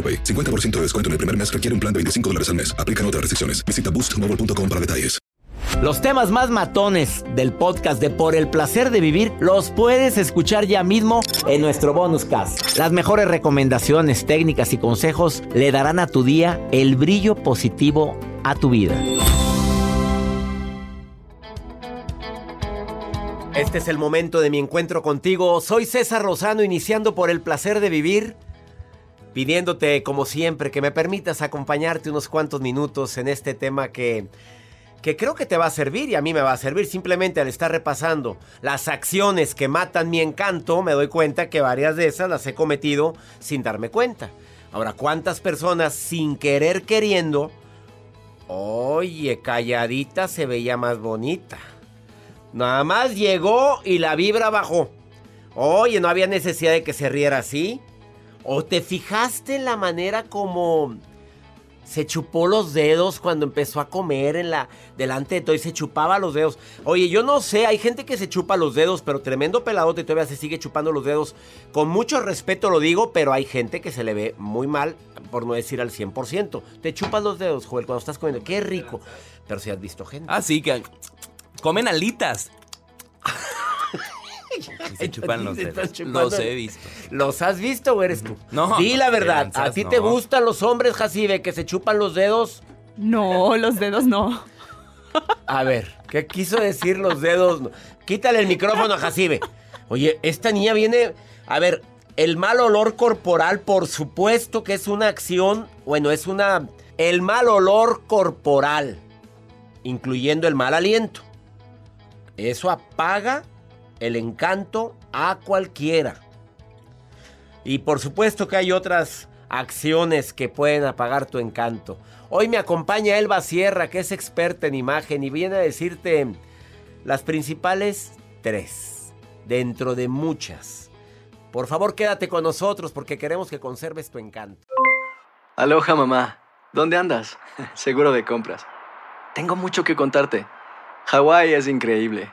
AroPay. 50% de descuento en el primer mes requiere un plan de 25 dólares al mes. Aplican otras restricciones. Visita boostmobile.com para detalles. Los temas más matones del podcast de Por el placer de vivir los puedes escuchar ya mismo en nuestro bonus cast. Las mejores recomendaciones, técnicas y consejos le darán a tu día el brillo positivo a tu vida. Este es el momento de mi encuentro contigo. Soy César Rosano, iniciando por el placer de vivir pidiéndote como siempre que me permitas acompañarte unos cuantos minutos en este tema que, que creo que te va a servir y a mí me va a servir. Simplemente al estar repasando las acciones que matan mi encanto, me doy cuenta que varias de esas las he cometido sin darme cuenta. Ahora, ¿cuántas personas sin querer queriendo, oye, calladita se veía más bonita? Nada más llegó y la vibra bajó. Oye, no había necesidad de que se riera así. ¿O te fijaste en la manera como se chupó los dedos cuando empezó a comer en la delante de todo y se chupaba los dedos? Oye, yo no sé, hay gente que se chupa los dedos, pero tremendo peladote y todavía se sigue chupando los dedos. Con mucho respeto lo digo, pero hay gente que se le ve muy mal, por no decir al 100%. Te chupas los dedos, Joel, cuando estás comiendo. Qué rico. Pero si has visto gente. Ah, sí, que comen alitas. Se chupan los dedos. Los he visto. ¿Los has visto o eres tú? No. Di la verdad. ¿A ti te gustan los hombres, Jacibe, que se chupan los dedos? No, los dedos no. A ver, ¿qué quiso decir los dedos? Quítale el micrófono a Jacibe. Oye, esta niña viene. A ver, el mal olor corporal, por supuesto que es una acción. Bueno, es una. El mal olor corporal, incluyendo el mal aliento. Eso apaga el encanto a cualquiera. Y por supuesto que hay otras acciones que pueden apagar tu encanto. Hoy me acompaña Elba Sierra, que es experta en imagen y viene a decirte las principales tres, dentro de muchas. Por favor, quédate con nosotros porque queremos que conserves tu encanto. Aloha mamá, ¿dónde andas? Seguro de compras. Tengo mucho que contarte. Hawái es increíble.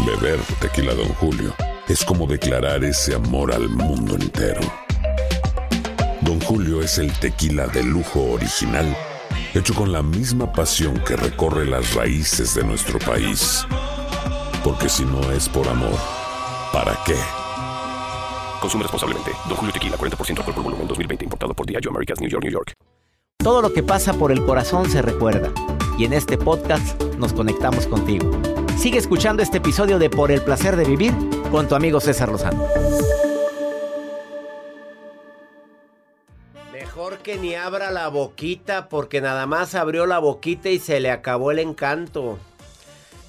Beber tequila, Don Julio, es como declarar ese amor al mundo entero. Don Julio es el tequila de lujo original, hecho con la misma pasión que recorre las raíces de nuestro país. Porque si no es por amor, ¿para qué? Consume responsablemente. Don Julio Tequila, 40% alcohol por volumen, 2020. Importado por Diageo Americas, New York, New York. Todo lo que pasa por el corazón se recuerda. Y en este podcast nos conectamos contigo. Sigue escuchando este episodio de Por el placer de vivir con tu amigo César Lozano. Mejor que ni abra la boquita porque nada más abrió la boquita y se le acabó el encanto.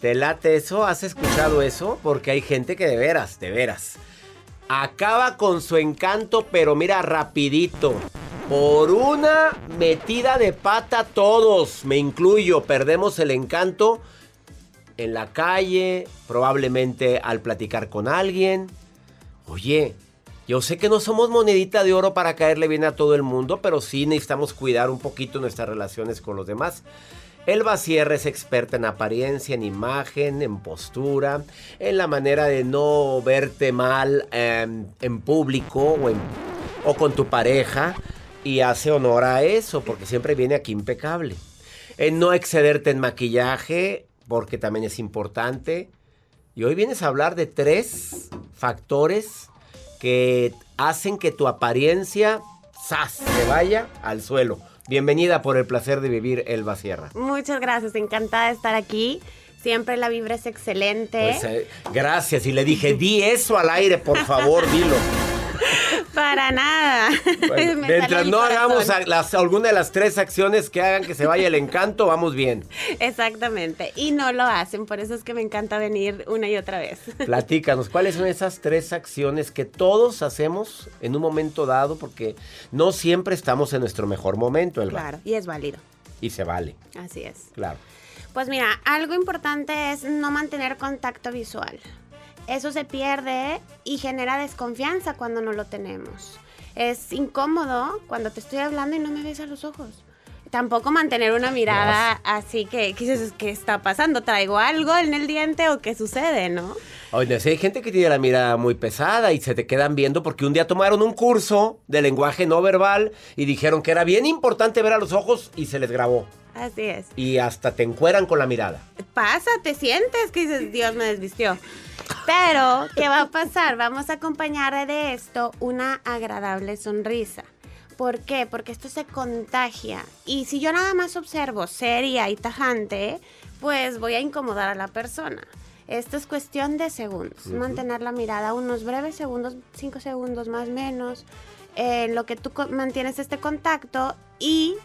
¿Te late eso? ¿Has escuchado eso? Porque hay gente que de veras, de veras. Acaba con su encanto, pero mira, rapidito. Por una metida de pata todos, me incluyo, perdemos el encanto en la calle, probablemente al platicar con alguien. Oye, yo sé que no somos monedita de oro para caerle bien a todo el mundo, pero sí necesitamos cuidar un poquito nuestras relaciones con los demás. Elba Sierra es experta en apariencia, en imagen, en postura, en la manera de no verte mal em, en público o, o con tu pareja y hace honor a eso porque siempre viene aquí impecable. En no excederte en maquillaje porque también es importante. Y hoy vienes a hablar de tres factores que hacen que tu apariencia ¡zas! se vaya al suelo. Bienvenida por el placer de vivir Elba Sierra. Muchas gracias, encantada de estar aquí. Siempre la vibra es excelente. Pues, eh, gracias. Y le dije, di eso al aire, por favor, dilo. Para nada. mientras no hagamos alguna de las tres acciones que hagan que se vaya el encanto, vamos bien. Exactamente. Y no lo hacen, por eso es que me encanta venir una y otra vez. Platícanos, ¿cuáles son esas tres acciones que todos hacemos en un momento dado? Porque no siempre estamos en nuestro mejor momento, Elba. Claro, y es válido. Y se vale. Así es. Claro. Pues mira, algo importante es no mantener contacto visual eso se pierde y genera desconfianza cuando no lo tenemos. Es incómodo cuando te estoy hablando y no me ves a los ojos. Tampoco mantener una mirada así que, ¿qué, ¿qué está pasando? ¿Traigo algo en el diente o qué sucede, no? Oye, hay gente que tiene la mirada muy pesada y se te quedan viendo porque un día tomaron un curso de lenguaje no verbal y dijeron que era bien importante ver a los ojos y se les grabó. Así es. Y hasta te encueran con la mirada. Pasa, te sientes que dices, Dios me desvistió. Pero, ¿qué va a pasar? Vamos a acompañar de esto una agradable sonrisa. ¿Por qué? Porque esto se contagia. Y si yo nada más observo seria y tajante, pues voy a incomodar a la persona. Esto es cuestión de segundos. Mantener la mirada unos breves segundos, cinco segundos más o menos, en lo que tú mantienes este contacto y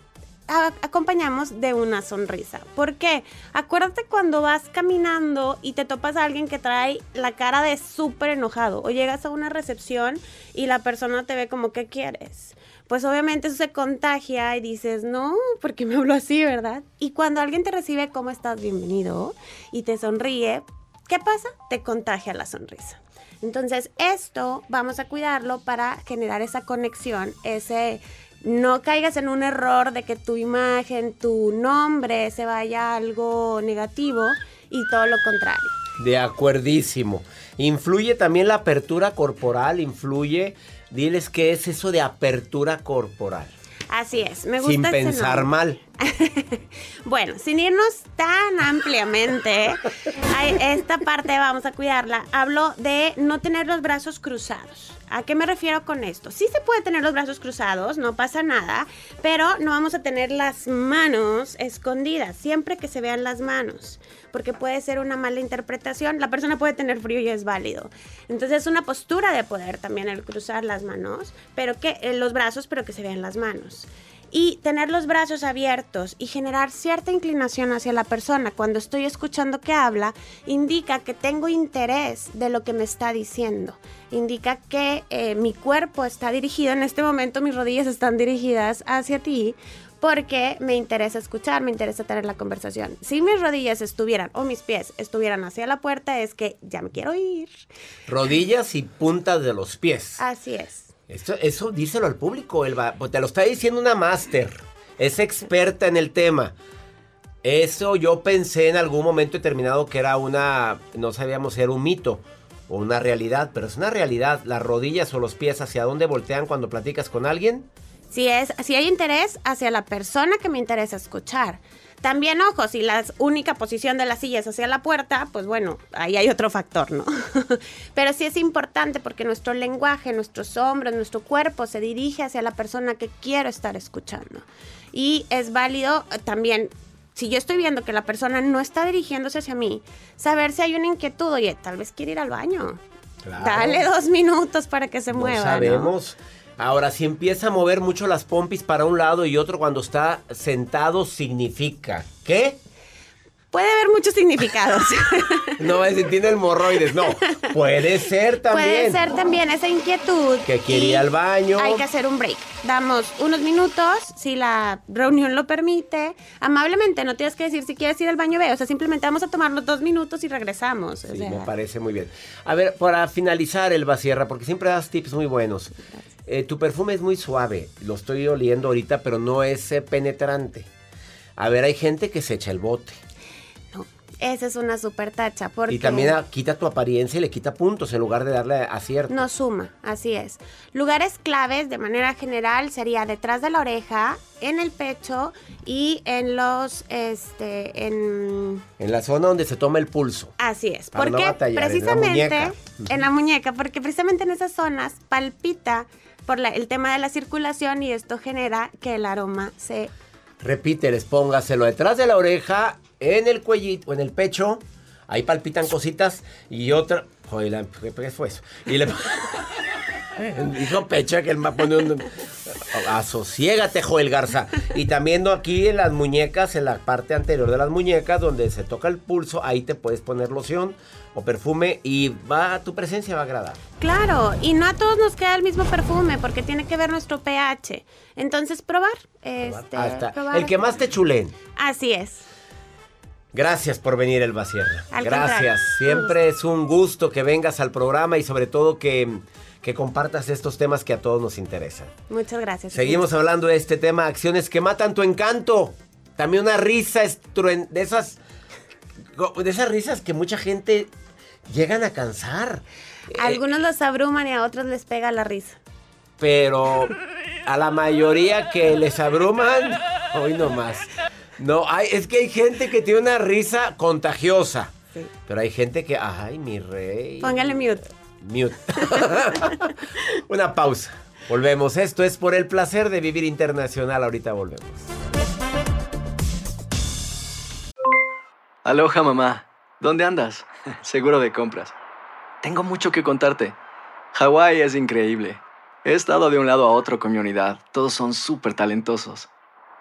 acompañamos de una sonrisa. ¿Por qué? Acuérdate cuando vas caminando y te topas a alguien que trae la cara de súper enojado o llegas a una recepción y la persona te ve como, ¿qué quieres? Pues obviamente eso se contagia y dices, no, porque me hablo así, ¿verdad? Y cuando alguien te recibe, ¿cómo estás? Bienvenido y te sonríe, ¿qué pasa? Te contagia la sonrisa. Entonces, esto vamos a cuidarlo para generar esa conexión, ese no caigas en un error de que tu imagen, tu nombre se vaya a algo negativo y todo lo contrario. De acuerdísimo. Influye también la apertura corporal, influye. Diles qué es eso de apertura corporal. Así es, me gusta. Sin pensar mal. bueno, sin irnos tan ampliamente, esta parte vamos a cuidarla. Hablo de no tener los brazos cruzados. ¿A qué me refiero con esto? Sí se puede tener los brazos cruzados, no pasa nada, pero no vamos a tener las manos escondidas, siempre que se vean las manos, porque puede ser una mala interpretación. La persona puede tener frío y es válido. Entonces es una postura de poder también el cruzar las manos, pero que eh, los brazos, pero que se vean las manos y tener los brazos abiertos y generar cierta inclinación hacia la persona cuando estoy escuchando que habla, indica que tengo interés de lo que me está diciendo. Indica que eh, mi cuerpo está dirigido, en este momento mis rodillas están dirigidas hacia ti porque me interesa escuchar, me interesa tener la conversación. Si mis rodillas estuvieran o mis pies estuvieran hacia la puerta es que ya me quiero ir. Rodillas y puntas de los pies. Así es. Eso, eso díselo al público, Elba. Pues te lo está diciendo una máster. Es experta en el tema. Eso yo pensé en algún momento determinado que era una, no sabíamos si era un mito o una realidad, pero es una realidad. Las rodillas o los pies hacia dónde voltean cuando platicas con alguien. Si, es, si hay interés hacia la persona que me interesa escuchar. También, ojo, si la única posición de la silla es hacia la puerta, pues bueno, ahí hay otro factor, ¿no? Pero sí es importante porque nuestro lenguaje, nuestros hombros, nuestro cuerpo se dirige hacia la persona que quiero estar escuchando. Y es válido también si yo estoy viendo que la persona no está dirigiéndose hacia mí, saber si hay una inquietud, oye, tal vez quiere ir al baño. Dale dos minutos para que se mueva. Sabemos. Ahora, si empieza a mover mucho las pompis para un lado y otro cuando está sentado, significa ¿qué? Puede haber muchos significados. no, es tiene el morroides, no. Puede ser también. Puede ser también esa inquietud. Que quiere ir al baño. Hay que hacer un break. Damos unos minutos, si la reunión lo permite. Amablemente, no tienes que decir si quieres ir al baño, ve. O sea, simplemente vamos a tomarnos dos minutos y regresamos. Sí, me parece muy bien. A ver, para finalizar el Sierra, porque siempre das tips muy buenos. Eh, tu perfume es muy suave, lo estoy oliendo ahorita, pero no es eh, penetrante. A ver, hay gente que se echa el bote. Esa es una super tacha. Porque Y también quita tu apariencia y le quita puntos en lugar de darle acierto. No suma, así es. Lugares claves de manera general sería detrás de la oreja, en el pecho y en los, este, en... En la zona donde se toma el pulso. Así es. No porque batallar, en la precisamente en la muñeca, porque precisamente en esas zonas palpita por la- el tema de la circulación y esto genera que el aroma se... Repíteles, póngaselo detrás de la oreja, en el cuellito, o en el pecho. Ahí palpitan cositas y otra. Joder, la- ¿qué fue eso? Y le. Dijo pecho que él va a poner un. Asociégate, Joel Garza. Y también aquí en las muñecas, en la parte anterior de las muñecas, donde se toca el pulso, ahí te puedes poner loción o perfume y va, tu presencia va a agradar. Claro, y no a todos nos queda el mismo perfume porque tiene que ver nuestro pH. Entonces, probar. Este, está. probar. El que más te chulen. Así es. Gracias por venir, Elba Sierra. Al Gracias. Siempre es un gusto que vengas al programa y sobre todo que, que compartas estos temas que a todos nos interesan. Muchas gracias. Seguimos hablando de este tema, acciones que matan tu encanto. También una risa estruen- de esas de esas risas que mucha gente llegan a cansar. Eh, Algunos los abruman y a otros les pega la risa. pero a la mayoría que les abruman, hoy no más. No, hay, es que hay gente que tiene una risa contagiosa. Pero hay gente que, ay, mi rey. Póngale mute. Mute. una pausa. Volvemos. Esto es por el placer de vivir internacional. Ahorita volvemos. Aloha mamá, ¿dónde andas? Seguro de compras. Tengo mucho que contarte. Hawái es increíble. He estado de un lado a otro con mi unidad. Todos son súper talentosos.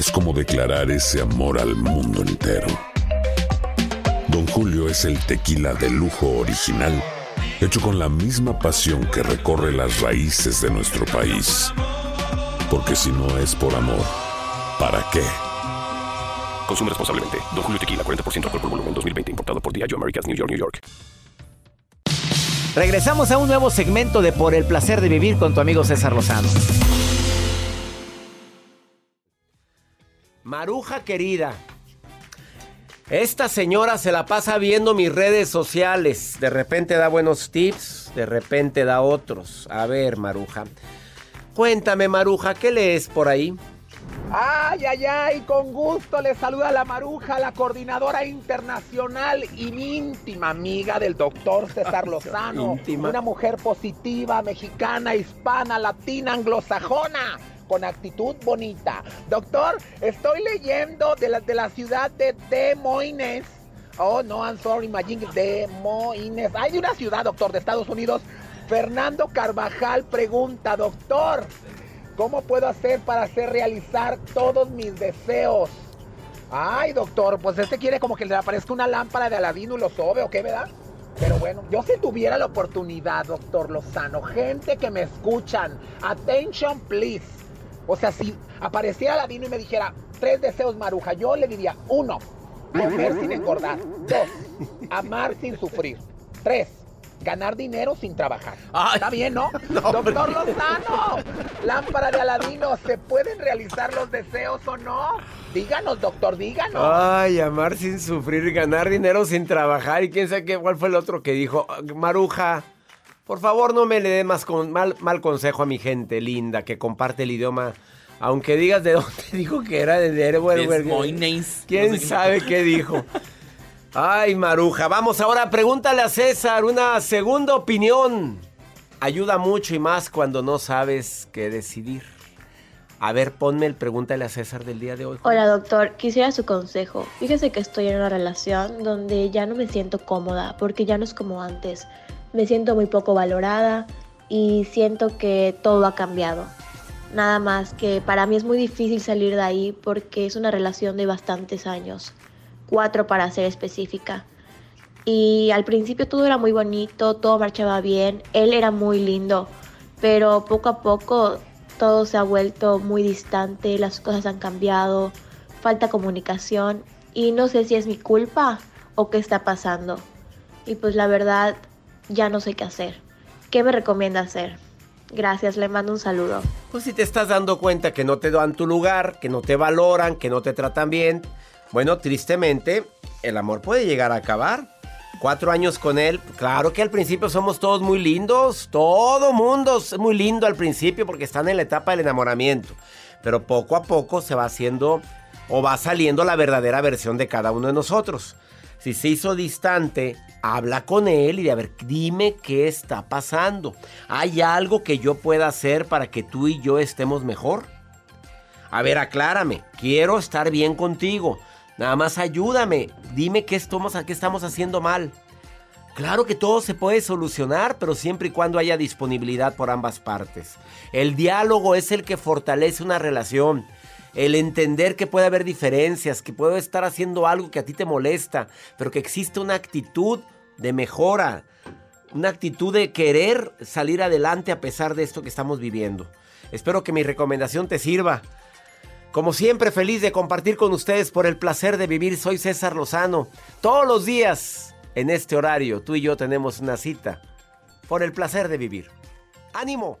es como declarar ese amor al mundo entero. Don Julio es el tequila de lujo original, hecho con la misma pasión que recorre las raíces de nuestro país. Porque si no es por amor, ¿para qué? Consume responsablemente. Don Julio Tequila, 40% alcohol por volumen, 2020. Importado por Diageo Americas, New York, New York. Regresamos a un nuevo segmento de Por el placer de vivir con tu amigo César Lozano. Maruja querida. Esta señora se la pasa viendo mis redes sociales. De repente da buenos tips, de repente da otros. A ver, Maruja. Cuéntame, Maruja, ¿qué lees por ahí? Ay, ay, ay, con gusto le saluda la Maruja, la coordinadora internacional y mi íntima amiga del doctor César Lozano. Íntima. Una mujer positiva, mexicana, hispana, latina, anglosajona, con actitud bonita. Doctor, estoy leyendo de la, de la ciudad de Des Moines. Oh, no, I'm sorry, imagine Des Moines. Hay de una ciudad, doctor, de Estados Unidos. Fernando Carvajal pregunta, doctor, ¿Cómo puedo hacer para hacer realizar todos mis deseos? Ay, doctor, pues este quiere como que le aparezca una lámpara de Aladino y lo sobe, ¿o qué, verdad? Pero bueno, yo si tuviera la oportunidad, doctor Lozano, gente que me escuchan, attention please. O sea, si apareciera Aladino y me dijera tres deseos, Maruja, yo le diría, uno, comer sin engordar. Dos, amar sin sufrir. Tres, ganar dinero sin trabajar. Está bien, ¿no? Doctor Lozano, lámpara de Aladino, ¿se pueden realizar los deseos o no? Díganos, doctor, díganos. Ay, amar sin sufrir, ganar dinero sin trabajar. Y quién sabe qué, cuál fue el otro que dijo. Maruja, por favor no me le dé más con, mal, mal consejo a mi gente linda que comparte el idioma. Aunque digas de dónde dijo que era de. Moines. ¿Quién No sé qué- sabe qué dijo? Ay, Maruja, vamos ahora, pregúntale a César una segunda opinión. Ayuda mucho y más cuando no sabes qué decidir. A ver, ponme el pregúntale a César del día de hoy. Hola doctor, quisiera su consejo. Fíjese que estoy en una relación donde ya no me siento cómoda porque ya no es como antes. Me siento muy poco valorada y siento que todo ha cambiado. Nada más que para mí es muy difícil salir de ahí porque es una relación de bastantes años. cuatro para ser específica. Y al principio todo era muy bonito, todo marchaba bien, él era muy lindo, pero poco a poco todo se ha vuelto muy distante, las cosas han cambiado, falta comunicación y no sé si es mi culpa o qué está pasando. Y pues la verdad ya no sé qué hacer. ¿Qué me recomienda hacer? Gracias, le mando un saludo. Pues si te estás dando cuenta que no te dan tu lugar, que no te valoran, que no te tratan bien, bueno, tristemente, el amor puede llegar a acabar. Cuatro años con él, claro que al principio somos todos muy lindos, todo mundo es muy lindo al principio porque están en la etapa del enamoramiento, pero poco a poco se va haciendo o va saliendo la verdadera versión de cada uno de nosotros. Si se hizo distante, habla con él y de a ver, dime qué está pasando. ¿Hay algo que yo pueda hacer para que tú y yo estemos mejor? A ver, aclárame, quiero estar bien contigo. Nada más ayúdame, dime qué estamos, qué estamos haciendo mal. Claro que todo se puede solucionar, pero siempre y cuando haya disponibilidad por ambas partes. El diálogo es el que fortalece una relación el entender que puede haber diferencias, que puedo estar haciendo algo que a ti te molesta, pero que existe una actitud de mejora, una actitud de querer salir adelante a pesar de esto que estamos viviendo. Espero que mi recomendación te sirva. Como siempre, feliz de compartir con ustedes por el placer de vivir. Soy César Lozano. Todos los días, en este horario, tú y yo tenemos una cita por el placer de vivir. ¡Ánimo!